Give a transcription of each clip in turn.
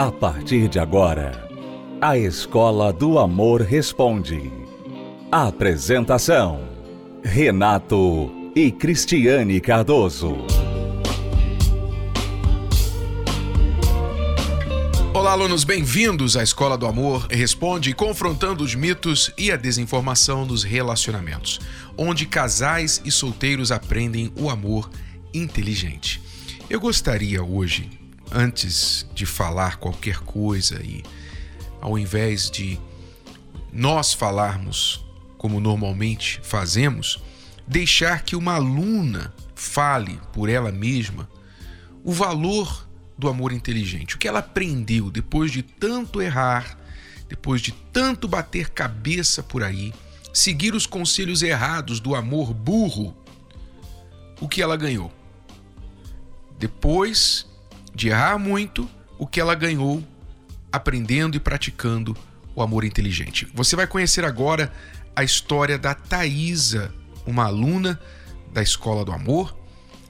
A partir de agora, a Escola do Amor Responde. Apresentação: Renato e Cristiane Cardoso. Olá, alunos, bem-vindos à Escola do Amor Responde, confrontando os mitos e a desinformação nos relacionamentos, onde casais e solteiros aprendem o amor inteligente. Eu gostaria hoje antes de falar qualquer coisa e ao invés de nós falarmos como normalmente fazemos, deixar que uma aluna fale por ela mesma o valor do amor inteligente, o que ela aprendeu depois de tanto errar, depois de tanto bater cabeça por aí, seguir os conselhos errados do amor burro, o que ela ganhou. Depois de errar muito o que ela ganhou aprendendo e praticando o amor inteligente. Você vai conhecer agora a história da Thaisa, uma aluna da Escola do Amor,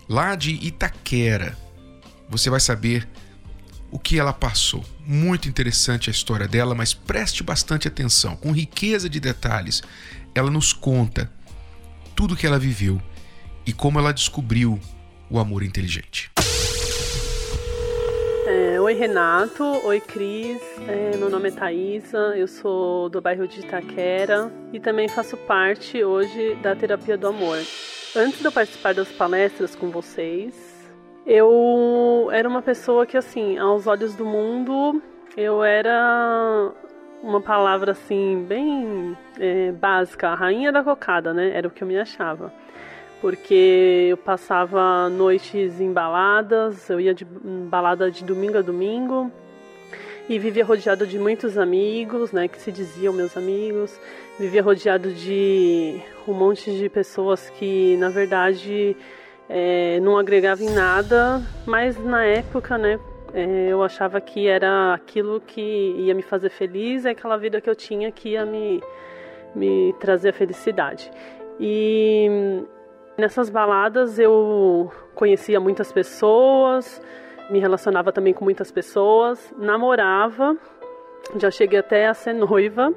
lá de Itaquera. Você vai saber o que ela passou. Muito interessante a história dela, mas preste bastante atenção. Com riqueza de detalhes, ela nos conta tudo o que ela viveu e como ela descobriu o amor inteligente. Oi Renato, oi Cris, é, meu nome é Thaisa, eu sou do bairro de Itaquera e também faço parte hoje da Terapia do Amor. Antes de eu participar das palestras com vocês, eu era uma pessoa que, assim, aos olhos do mundo, eu era uma palavra assim, bem é, básica, a rainha da cocada, né? Era o que eu me achava porque eu passava noites em baladas, eu ia de balada de domingo a domingo e vivia rodeado de muitos amigos, né, que se diziam meus amigos. Vivia rodeado de um monte de pessoas que, na verdade, é, não agregavam em nada, mas na época, né, é, eu achava que era aquilo que ia me fazer feliz, é aquela vida que eu tinha que ia me, me trazer a felicidade. E Nessas baladas eu conhecia muitas pessoas, me relacionava também com muitas pessoas, namorava, já cheguei até a ser noiva.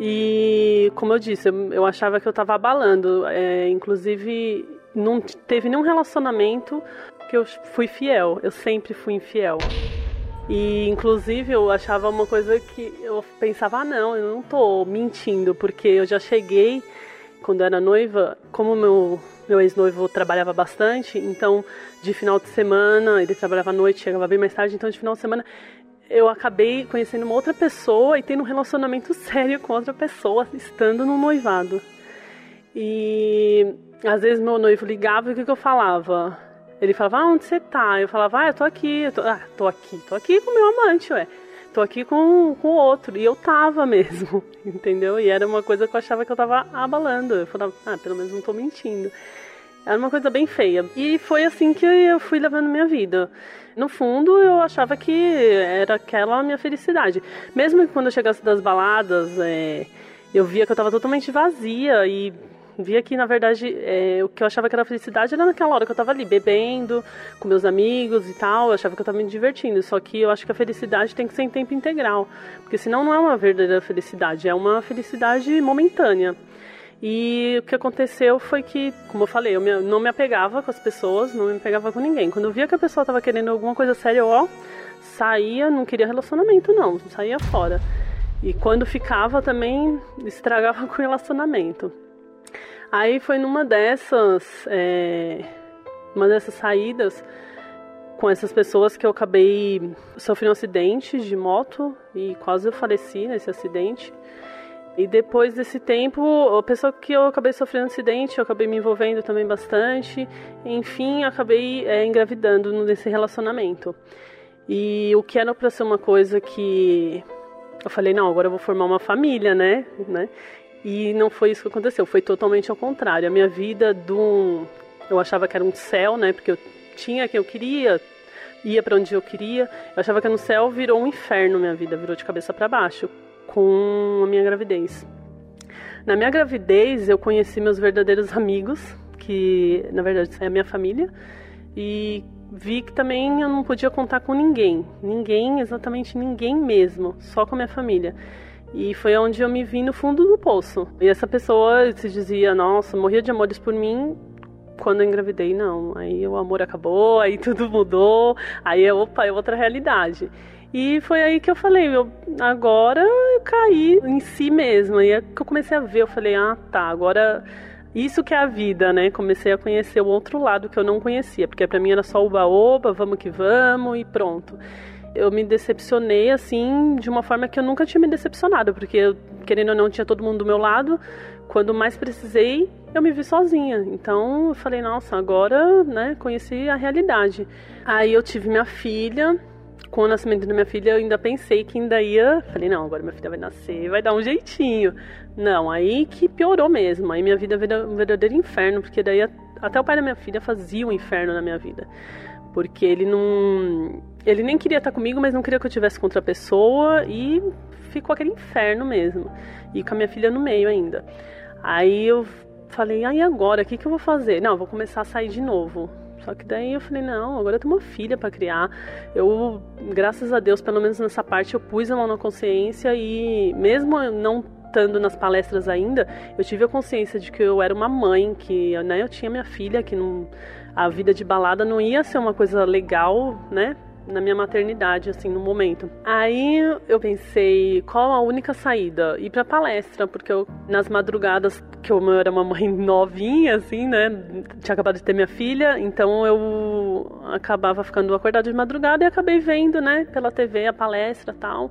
E como eu disse, eu, eu achava que eu estava abalando. É, inclusive, não teve nenhum relacionamento que eu fui fiel. Eu sempre fui infiel. E inclusive eu achava uma coisa que eu pensava, ah não, eu não tô mentindo, porque eu já cheguei quando era noiva, como meu, meu ex-noivo trabalhava bastante, então de final de semana, ele trabalhava à noite, chegava bem mais tarde, então de final de semana eu acabei conhecendo uma outra pessoa e tendo um relacionamento sério com outra pessoa, estando no noivado. E às vezes meu noivo ligava e o que, que eu falava? Ele falava, ah, onde você tá? Eu falava, ah, eu tô aqui, eu tô, ah, tô aqui, tô aqui com meu amante, ué tô aqui com o outro. E eu tava mesmo, entendeu? E era uma coisa que eu achava que eu tava abalando. Eu falava, ah, pelo menos não tô mentindo. Era uma coisa bem feia. E foi assim que eu fui levando minha vida. No fundo, eu achava que era aquela minha felicidade. Mesmo que quando eu chegasse das baladas, é, eu via que eu tava totalmente vazia e via que, na verdade, é, o que eu achava que era felicidade era naquela hora que eu tava ali bebendo com meus amigos e tal. Eu achava que eu tava me divertindo. Só que eu acho que a felicidade tem que ser em tempo integral. Porque senão não é uma verdadeira felicidade, é uma felicidade momentânea. E o que aconteceu foi que, como eu falei, eu não me apegava com as pessoas, não me apegava com ninguém. Quando eu via que a pessoa estava querendo alguma coisa séria, ó, saía, não queria relacionamento, não, saía fora. E quando ficava também estragava com o relacionamento. Aí foi numa dessas, é, uma dessas saídas com essas pessoas que eu acabei sofrendo um acidente de moto e quase eu faleci nesse acidente. E depois desse tempo, a pessoa que eu acabei sofrendo um acidente, eu acabei me envolvendo também bastante. Enfim, acabei é, engravidando nesse relacionamento. E o que era para ser uma coisa que eu falei, não, agora eu vou formar uma família, né? né? E não foi isso que aconteceu, foi totalmente ao contrário. A minha vida do eu achava que era um céu, né? Porque eu tinha quem eu queria, ia para onde eu queria. Eu achava que no céu virou um inferno minha vida, virou de cabeça para baixo com a minha gravidez. Na minha gravidez, eu conheci meus verdadeiros amigos, que na verdade é a minha família, e vi que também eu não podia contar com ninguém, ninguém, exatamente ninguém mesmo, só com a minha família. E foi onde eu me vi no fundo do poço. E essa pessoa se dizia, nossa, morria de amores por mim. Quando eu engravidei, não. Aí o amor acabou, aí tudo mudou, aí, opa, é outra realidade. E foi aí que eu falei, eu, agora eu caí em si mesma. E é que eu comecei a ver, eu falei, ah, tá, agora isso que é a vida, né? Comecei a conhecer o outro lado que eu não conhecia, porque para mim era só oba-oba, vamos que vamos e pronto. Eu me decepcionei assim de uma forma que eu nunca tinha me decepcionado, porque querendo ou não tinha todo mundo do meu lado. Quando mais precisei, eu me vi sozinha. Então eu falei, nossa, agora, né, conheci a realidade. Aí eu tive minha filha, com o nascimento da minha filha, eu ainda pensei que ainda ia. Falei, não, agora minha filha vai nascer, vai dar um jeitinho. Não, aí que piorou mesmo. Aí minha vida virou um verdadeiro inferno, porque daí até o pai da minha filha fazia um inferno na minha vida. Porque ele não. Ele nem queria estar comigo, mas não queria que eu tivesse com outra pessoa e ficou aquele inferno mesmo. E com a minha filha no meio ainda. Aí eu falei, aí agora, o que, que eu vou fazer? Não, vou começar a sair de novo. Só que daí eu falei, não, agora eu tenho uma filha para criar. Eu, graças a Deus, pelo menos nessa parte, eu pus a mão na consciência e mesmo não estando nas palestras ainda, eu tive a consciência de que eu era uma mãe, que né, eu tinha minha filha, que não, a vida de balada não ia ser uma coisa legal, né? na minha maternidade, assim, no momento. Aí eu pensei, qual a única saída? Ir pra palestra, porque eu, nas madrugadas, que eu era uma mãe novinha, assim, né? Tinha acabado de ter minha filha, então eu acabava ficando acordada de madrugada e acabei vendo, né, pela TV a palestra tal.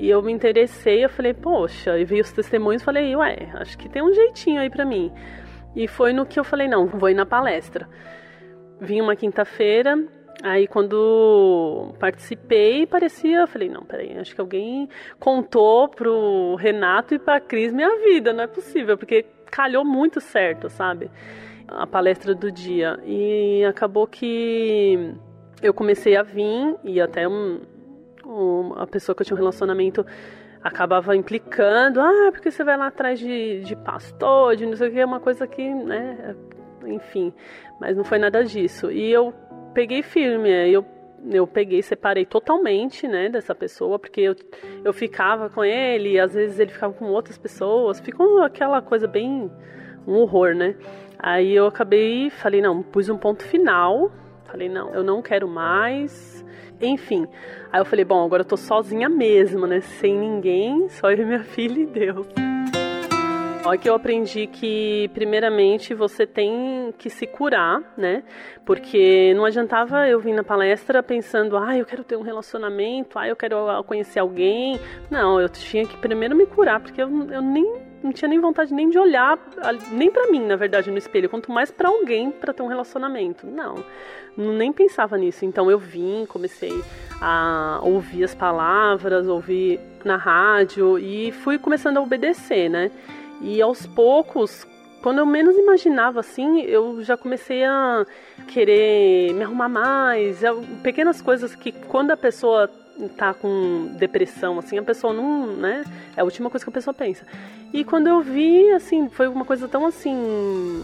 E eu me interessei, eu falei, poxa, e vi os testemunhos, falei, ué, acho que tem um jeitinho aí para mim. E foi no que eu falei, não, vou ir na palestra. Vim uma quinta-feira, Aí quando participei, parecia, falei, não, peraí, acho que alguém contou pro Renato e pra Cris minha vida, não é possível, porque calhou muito certo, sabe? A palestra do dia. E acabou que eu comecei a vir e até um, a pessoa que eu tinha um relacionamento acabava implicando, ah, porque você vai lá atrás de, de pastor, de não sei o que, é uma coisa que, né, enfim, mas não foi nada disso. E eu peguei firme, eu eu peguei, separei totalmente, né, dessa pessoa, porque eu, eu ficava com ele, às vezes ele ficava com outras pessoas, ficou aquela coisa bem um horror, né? Aí eu acabei, falei, não, pus um ponto final, falei, não, eu não quero mais. Enfim, aí eu falei, bom, agora eu tô sozinha mesmo, né, sem ninguém, só eu e minha filha e Deus. Olha que eu aprendi que, primeiramente, você tem que se curar, né? Porque não adiantava eu vir na palestra pensando, ah, eu quero ter um relacionamento, ah, eu quero conhecer alguém. Não, eu tinha que primeiro me curar, porque eu, eu nem não tinha nem vontade nem de olhar, nem para mim, na verdade, no espelho, quanto mais para alguém para ter um relacionamento. Não, nem pensava nisso. Então eu vim, comecei a ouvir as palavras, ouvir na rádio e fui começando a obedecer, né? E aos poucos, quando eu menos imaginava assim, eu já comecei a querer me arrumar mais, pequenas coisas que quando a pessoa tá com depressão assim, a pessoa não, né? É a última coisa que a pessoa pensa. E quando eu vi, assim, foi uma coisa tão assim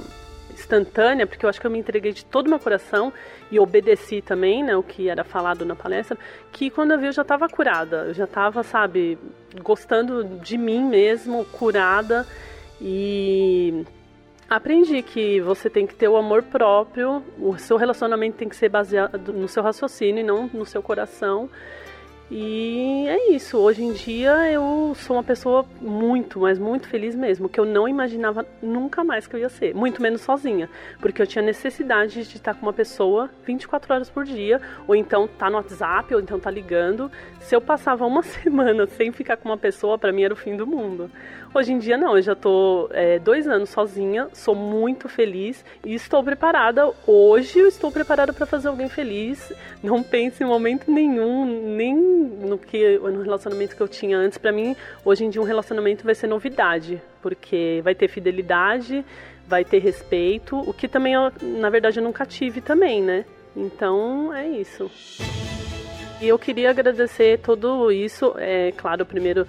instantânea, porque eu acho que eu me entreguei de todo o meu coração e obedeci também, né, o que era falado na palestra, que quando eu vi eu já estava curada, eu já estava, sabe, gostando de mim mesmo, curada e aprendi que você tem que ter o amor próprio, o seu relacionamento tem que ser baseado no seu raciocínio e não no seu coração. E é isso. Hoje em dia eu sou uma pessoa muito, mas muito feliz mesmo, que eu não imaginava nunca mais que eu ia ser, muito menos sozinha, porque eu tinha necessidade de estar com uma pessoa 24 horas por dia, ou então tá no WhatsApp, ou então tá ligando. Se eu passava uma semana sem ficar com uma pessoa, para mim era o fim do mundo. Hoje em dia não, eu já tô é, dois anos sozinha, sou muito feliz e estou preparada. Hoje eu estou preparada para fazer alguém feliz. Não pense em momento nenhum, nem no que no relacionamento que eu tinha antes. Para mim, hoje em dia um relacionamento vai ser novidade, porque vai ter fidelidade, vai ter respeito, o que também eu, na verdade eu nunca tive também, né? Então é isso. E eu queria agradecer tudo isso, é claro, primeiro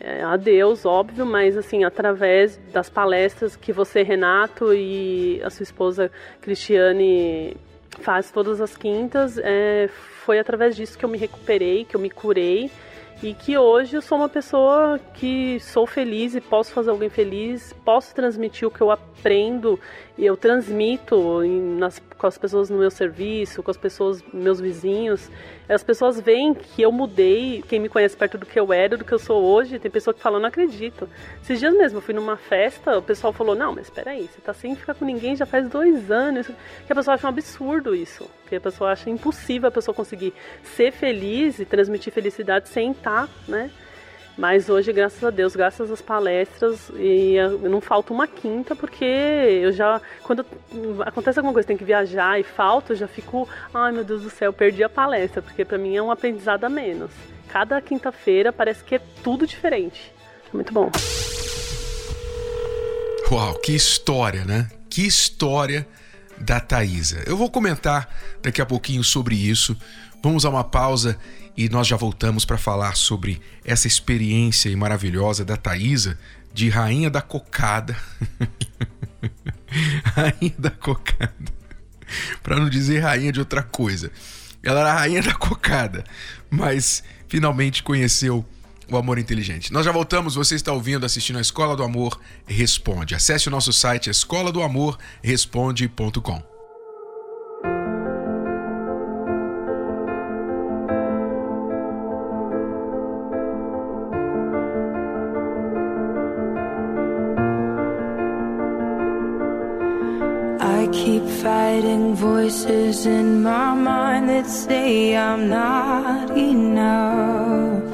é, a Deus, óbvio, mas assim, através das palestras que você, Renato, e a sua esposa Cristiane faz todas as quintas. É, foi através disso que eu me recuperei, que eu me curei e que hoje eu sou uma pessoa que sou feliz e posso fazer alguém feliz, posso transmitir o que eu aprendo e eu transmito nas, com as pessoas no meu serviço, com as pessoas, meus vizinhos. As pessoas veem que eu mudei, quem me conhece perto do que eu era, do que eu sou hoje. Tem pessoa que fala, não acredito. Esses dias mesmo eu fui numa festa, o pessoal falou, não, mas espera aí, você tá sem ficar com ninguém já faz dois anos. Que a pessoa acha um absurdo isso. Que a pessoa acha impossível a pessoa conseguir ser feliz e transmitir felicidade sem estar, né? Mas hoje, graças a Deus, graças às palestras, e não falta uma quinta, porque eu já, quando acontece alguma coisa, tem que viajar e falta, eu já fico, ai meu Deus do céu, perdi a palestra, porque para mim é um aprendizado a menos. Cada quinta-feira parece que é tudo diferente. É muito bom. Uau, que história, né? Que história da Thaisa. Eu vou comentar daqui a pouquinho sobre isso. Vamos a uma pausa e nós já voltamos para falar sobre essa experiência maravilhosa da Thaisa de rainha da cocada. rainha da cocada. Para não dizer rainha de outra coisa. Ela era rainha da cocada, mas finalmente conheceu o amor inteligente. Nós já voltamos, você está ouvindo, assistindo a Escola do Amor Responde. Acesse o nosso site escola do amor responde.com. fighting voices in my mind that say I'm not enough.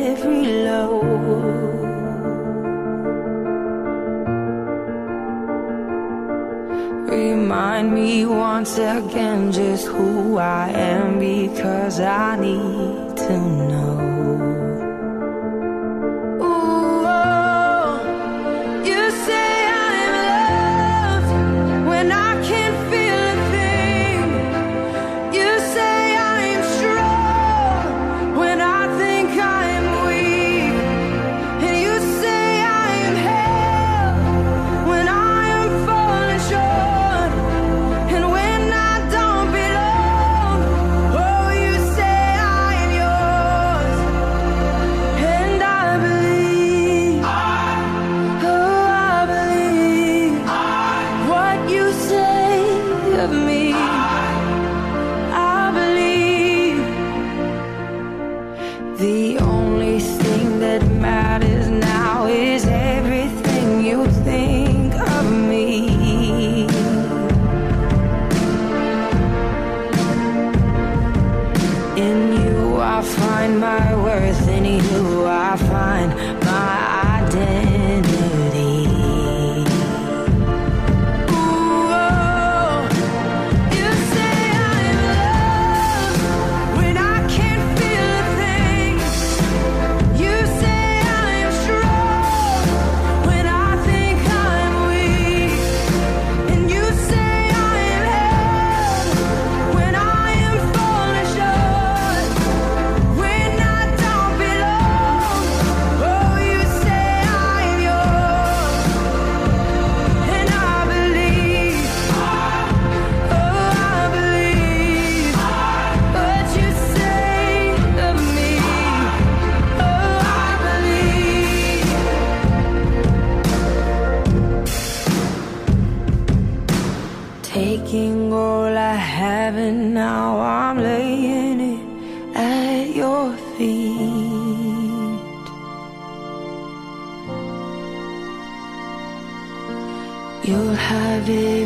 once again just who I am because I need to know.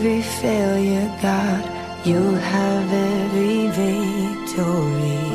every failure, God, you have every victory.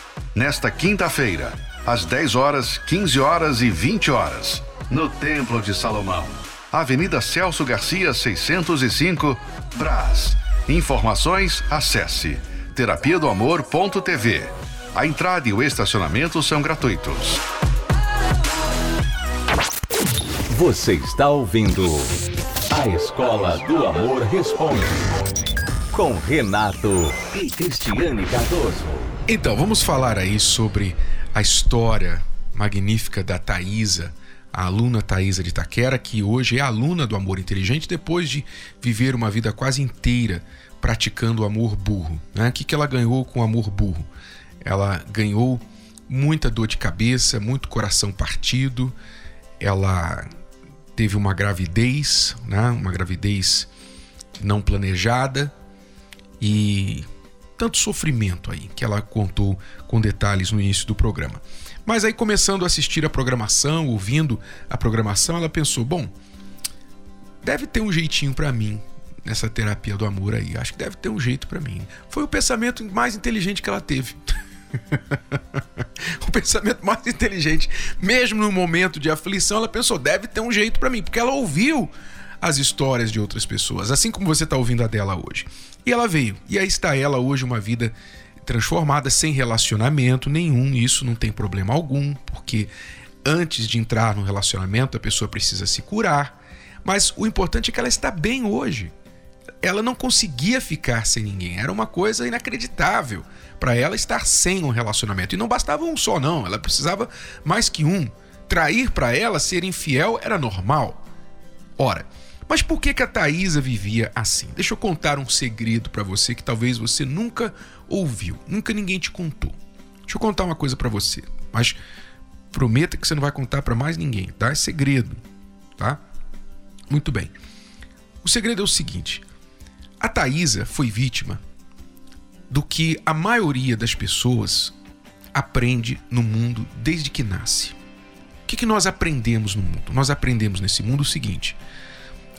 Nesta quinta-feira, às 10 horas, 15 horas e 20 horas, no Templo de Salomão. Avenida Celso Garcia, 605, Brás. Informações, acesse terapia do amor.tv. A entrada e o estacionamento são gratuitos. Você está ouvindo A Escola do Amor Responde com Renato e Cristiane Cardoso. Então, vamos falar aí sobre a história magnífica da Thaisa, a aluna Thaisa de Itaquera, que hoje é aluna do amor inteligente depois de viver uma vida quase inteira praticando o amor burro. Né? O que, que ela ganhou com o amor burro? Ela ganhou muita dor de cabeça, muito coração partido, ela teve uma gravidez, né? uma gravidez não planejada e tanto sofrimento aí que ela contou com detalhes no início do programa. Mas aí, começando a assistir a programação, ouvindo a programação, ela pensou: bom, deve ter um jeitinho para mim nessa terapia do amor aí. Acho que deve ter um jeito para mim. Foi o pensamento mais inteligente que ela teve. o pensamento mais inteligente, mesmo no momento de aflição, ela pensou: deve ter um jeito para mim, porque ela ouviu as histórias de outras pessoas, assim como você está ouvindo a dela hoje. E ela veio. E aí está ela hoje, uma vida transformada, sem relacionamento nenhum. Isso não tem problema algum, porque antes de entrar no relacionamento a pessoa precisa se curar. Mas o importante é que ela está bem hoje. Ela não conseguia ficar sem ninguém. Era uma coisa inacreditável para ela estar sem um relacionamento. E não bastava um só, não. Ela precisava mais que um. Trair para ela, ser infiel, era normal. Ora, mas por que, que a Thaisa vivia assim? Deixa eu contar um segredo para você que talvez você nunca ouviu, nunca ninguém te contou. Deixa eu contar uma coisa para você, mas prometa que você não vai contar para mais ninguém, tá? É segredo, tá? Muito bem. O segredo é o seguinte: a Thaisa foi vítima do que a maioria das pessoas aprende no mundo desde que nasce. O que, que nós aprendemos no mundo? Nós aprendemos nesse mundo o seguinte: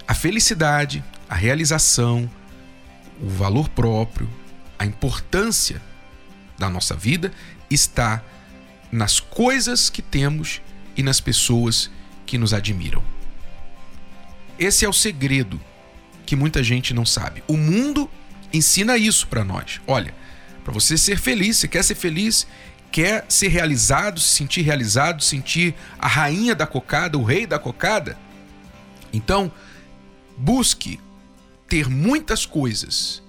a felicidade, a realização, o valor próprio, a importância da nossa vida está nas coisas que temos e nas pessoas que nos admiram. Esse é o segredo que muita gente não sabe. O mundo ensina isso para nós. Olha, para você ser feliz, você quer ser feliz, quer ser realizado, se sentir realizado, sentir a rainha da cocada, o rei da cocada. Então, Busque ter muitas coisas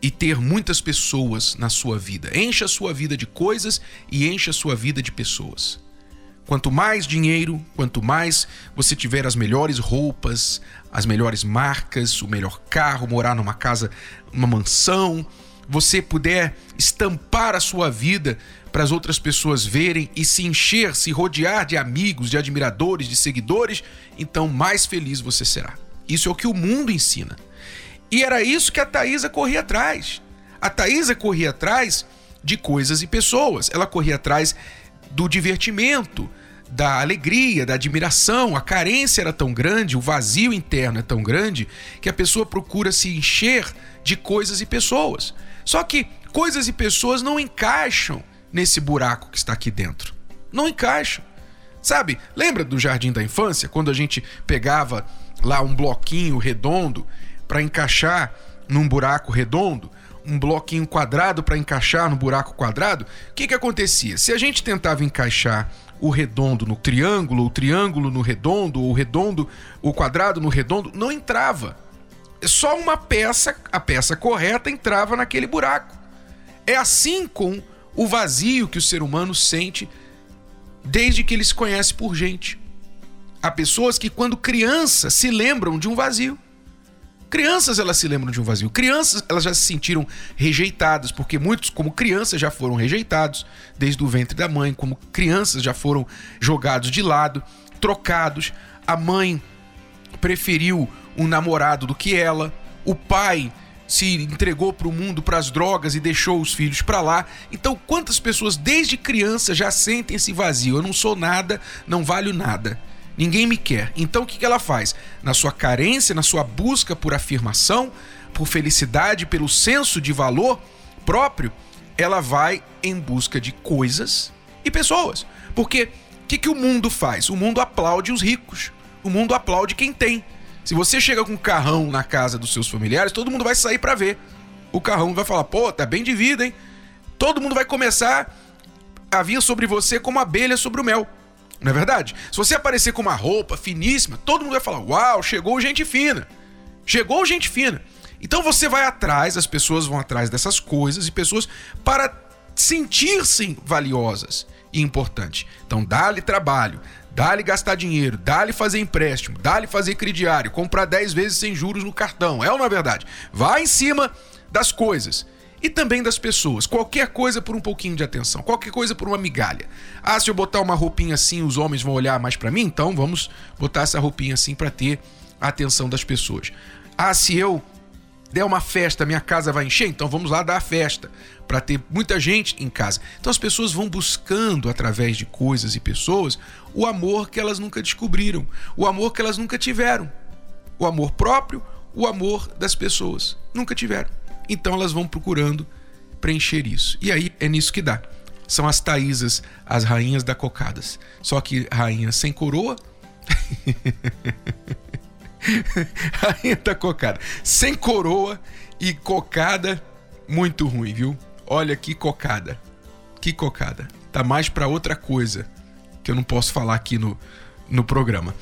e ter muitas pessoas na sua vida. Encha a sua vida de coisas e encha a sua vida de pessoas. Quanto mais dinheiro, quanto mais você tiver as melhores roupas, as melhores marcas, o melhor carro, morar numa casa, uma mansão, você puder estampar a sua vida para as outras pessoas verem e se encher, se rodear de amigos, de admiradores, de seguidores, então mais feliz você será. Isso é o que o mundo ensina. E era isso que a Thaisa corria atrás. A Thaisa corria atrás de coisas e pessoas. Ela corria atrás do divertimento, da alegria, da admiração. A carência era tão grande, o vazio interno é tão grande, que a pessoa procura se encher de coisas e pessoas. Só que coisas e pessoas não encaixam nesse buraco que está aqui dentro. Não encaixam. Sabe, lembra do jardim da infância, quando a gente pegava lá um bloquinho redondo para encaixar num buraco redondo, um bloquinho quadrado para encaixar no buraco quadrado, o que, que acontecia? Se a gente tentava encaixar o redondo no triângulo, o triângulo no redondo, o redondo, o quadrado no redondo, não entrava. Só uma peça, a peça correta, entrava naquele buraco. É assim com o vazio que o ser humano sente desde que ele se conhece por gente. Há pessoas que, quando criança, se lembram de um vazio. Crianças elas se lembram de um vazio. Crianças elas já se sentiram rejeitadas, porque muitos, como crianças, já foram rejeitados desde o ventre da mãe, como crianças já foram jogados de lado, trocados. A mãe preferiu um namorado do que ela. O pai se entregou para o mundo, para as drogas e deixou os filhos para lá. Então, quantas pessoas desde criança já sentem esse vazio? Eu não sou nada, não valho nada. Ninguém me quer. Então, o que ela faz? Na sua carência, na sua busca por afirmação, por felicidade, pelo senso de valor próprio, ela vai em busca de coisas e pessoas. Porque o que, que o mundo faz? O mundo aplaude os ricos. O mundo aplaude quem tem. Se você chega com um carrão na casa dos seus familiares, todo mundo vai sair para ver. O carrão vai falar: pô, tá bem de vida, hein? Todo mundo vai começar a vir sobre você como abelha sobre o mel. Não é verdade? Se você aparecer com uma roupa finíssima, todo mundo vai falar: Uau, chegou gente fina. Chegou gente fina. Então você vai atrás, as pessoas vão atrás dessas coisas e pessoas para sentir-se valiosas e importantes. Então dá-lhe trabalho, Dá-lhe gastar dinheiro, dá-lhe fazer empréstimo, dá-lhe fazer crediário, comprar 10 vezes sem juros no cartão. É ou não é verdade? Vá em cima das coisas e também das pessoas. Qualquer coisa por um pouquinho de atenção, qualquer coisa por uma migalha. Ah, se eu botar uma roupinha assim, os homens vão olhar mais para mim, então vamos botar essa roupinha assim para ter a atenção das pessoas. Ah, se eu der uma festa, minha casa vai encher, então vamos lá dar a festa para ter muita gente em casa. Então as pessoas vão buscando através de coisas e pessoas o amor que elas nunca descobriram, o amor que elas nunca tiveram, o amor próprio, o amor das pessoas nunca tiveram. Então elas vão procurando preencher isso. E aí é nisso que dá. São as Taísas, as rainhas da cocadas. Só que rainha sem coroa Rainha da cocada. Sem coroa e cocada muito ruim, viu? Olha que cocada. Que cocada. Tá mais para outra coisa que eu não posso falar aqui no, no programa.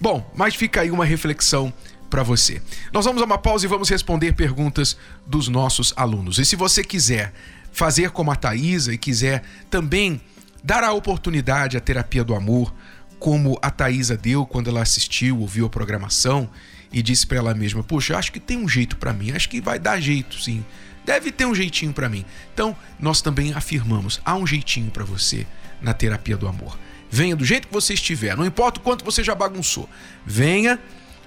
Bom, mas fica aí uma reflexão para você. Nós vamos a uma pausa e vamos responder perguntas dos nossos alunos. E se você quiser fazer como a Thaisa e quiser também dar a oportunidade à terapia do amor, como a Thaisa deu quando ela assistiu, ouviu a programação e disse para ela mesma: Poxa, acho que tem um jeito para mim, acho que vai dar jeito, sim. Deve ter um jeitinho para mim. Então, nós também afirmamos: há um jeitinho para você na terapia do amor. Venha do jeito que você estiver, não importa o quanto você já bagunçou. Venha,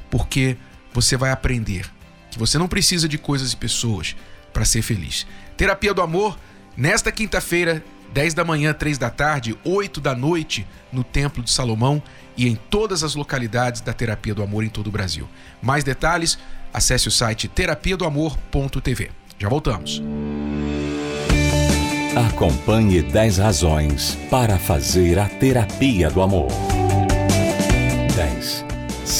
porque você vai aprender que você não precisa de coisas e pessoas para ser feliz. Terapia do amor, nesta quinta-feira, 10 da manhã, 3 da tarde, 8 da noite, no Templo de Salomão e em todas as localidades da Terapia do Amor em todo o Brasil. Mais detalhes, acesse o site terapia do amor.tv. Já voltamos. Acompanhe 10 razões para fazer a terapia do amor.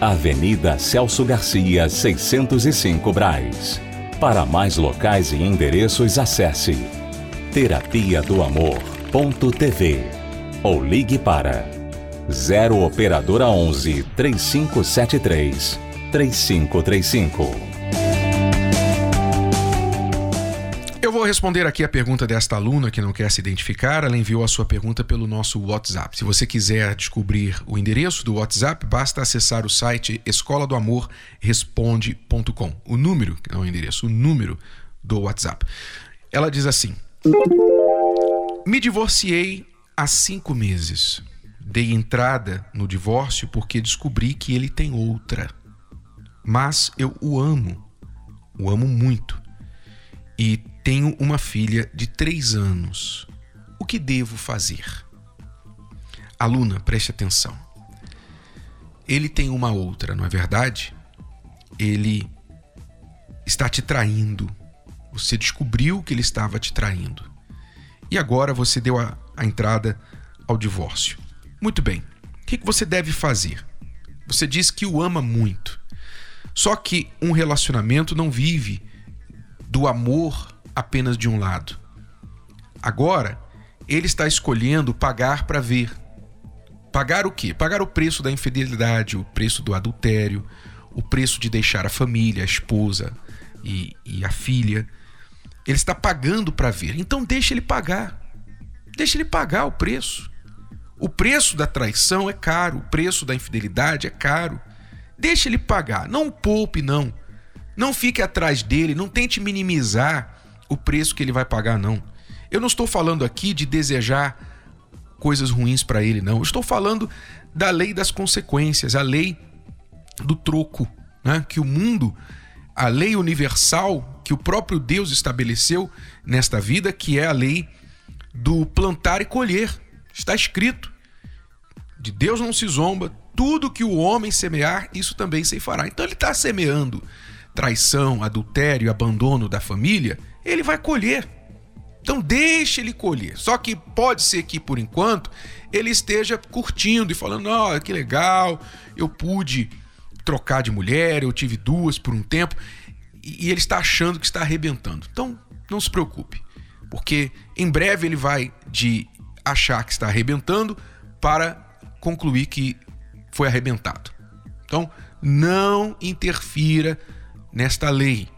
Avenida Celso Garcia, 605 Braz. Para mais locais e endereços, acesse terapia do amor.tv ou ligue para 0 operadora 11 3573 3535. Responder aqui a pergunta desta aluna que não quer se identificar. Ela enviou a sua pergunta pelo nosso WhatsApp. Se você quiser descobrir o endereço do WhatsApp, basta acessar o site escola do amor responde.com. O número, não é o endereço, o número do WhatsApp. Ela diz assim: Me divorciei há cinco meses. Dei entrada no divórcio porque descobri que ele tem outra. mas eu o amo, o amo muito. E tenho uma filha de três anos. O que devo fazer? Aluna, preste atenção. Ele tem uma outra, não é verdade? Ele está te traindo. Você descobriu que ele estava te traindo. E agora você deu a, a entrada ao divórcio. Muito bem. O que, que você deve fazer? Você diz que o ama muito. Só que um relacionamento não vive do amor apenas de um lado. Agora, ele está escolhendo pagar para ver. Pagar o quê? Pagar o preço da infidelidade, o preço do adultério, o preço de deixar a família, a esposa e, e a filha. Ele está pagando para ver. Então deixa ele pagar. Deixa ele pagar o preço. O preço da traição é caro, o preço da infidelidade é caro. Deixa ele pagar, não poupe não. Não fique atrás dele, não tente minimizar o preço que ele vai pagar não. Eu não estou falando aqui de desejar coisas ruins para ele não. Eu estou falando da lei das consequências, a lei do troco, né? Que o mundo, a lei universal que o próprio Deus estabeleceu nesta vida, que é a lei do plantar e colher. Está escrito: de Deus não se zomba, tudo que o homem semear, isso também se fará. Então ele está semeando traição, adultério, abandono da família, ele vai colher. Então deixe ele colher. Só que pode ser que por enquanto ele esteja curtindo e falando: "Oh, que legal, eu pude trocar de mulher, eu tive duas por um tempo", e ele está achando que está arrebentando. Então, não se preocupe, porque em breve ele vai de achar que está arrebentando para concluir que foi arrebentado. Então, não interfira nesta lei,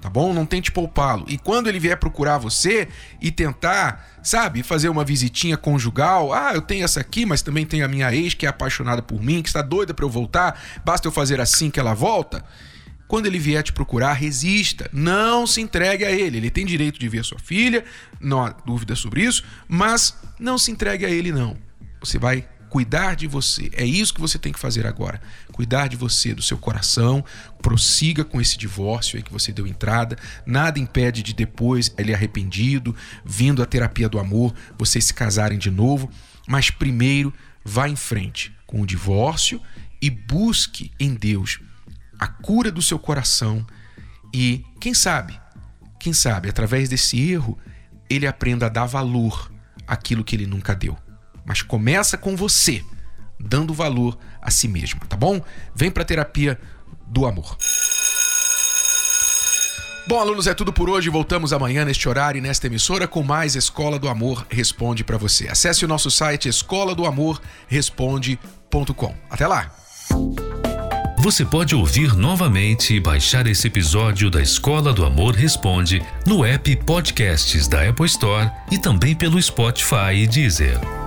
tá bom? Não tente poupá-lo. E quando ele vier procurar você e tentar, sabe, fazer uma visitinha conjugal, ah, eu tenho essa aqui, mas também tem a minha ex que é apaixonada por mim, que está doida para eu voltar, basta eu fazer assim que ela volta. Quando ele vier te procurar, resista, não se entregue a ele. Ele tem direito de ver sua filha, não há dúvida sobre isso, mas não se entregue a ele, não. Você vai cuidar de você. É isso que você tem que fazer agora. Cuidar de você, do seu coração. Prossiga com esse divórcio aí que você deu entrada. Nada impede de depois ele arrependido, vindo à terapia do amor, vocês se casarem de novo. Mas primeiro, vá em frente com o divórcio e busque em Deus a cura do seu coração e, quem sabe, quem sabe, através desse erro, ele aprenda a dar valor àquilo que ele nunca deu. Mas começa com você, dando valor a si mesmo, tá bom? Vem para a terapia do amor. Bom, alunos, é tudo por hoje. Voltamos amanhã neste horário e nesta emissora com mais Escola do Amor Responde para você. Acesse o nosso site escola do amor responde.com. Até lá. Você pode ouvir novamente e baixar esse episódio da Escola do Amor Responde no app Podcasts da Apple Store e também pelo Spotify e Deezer.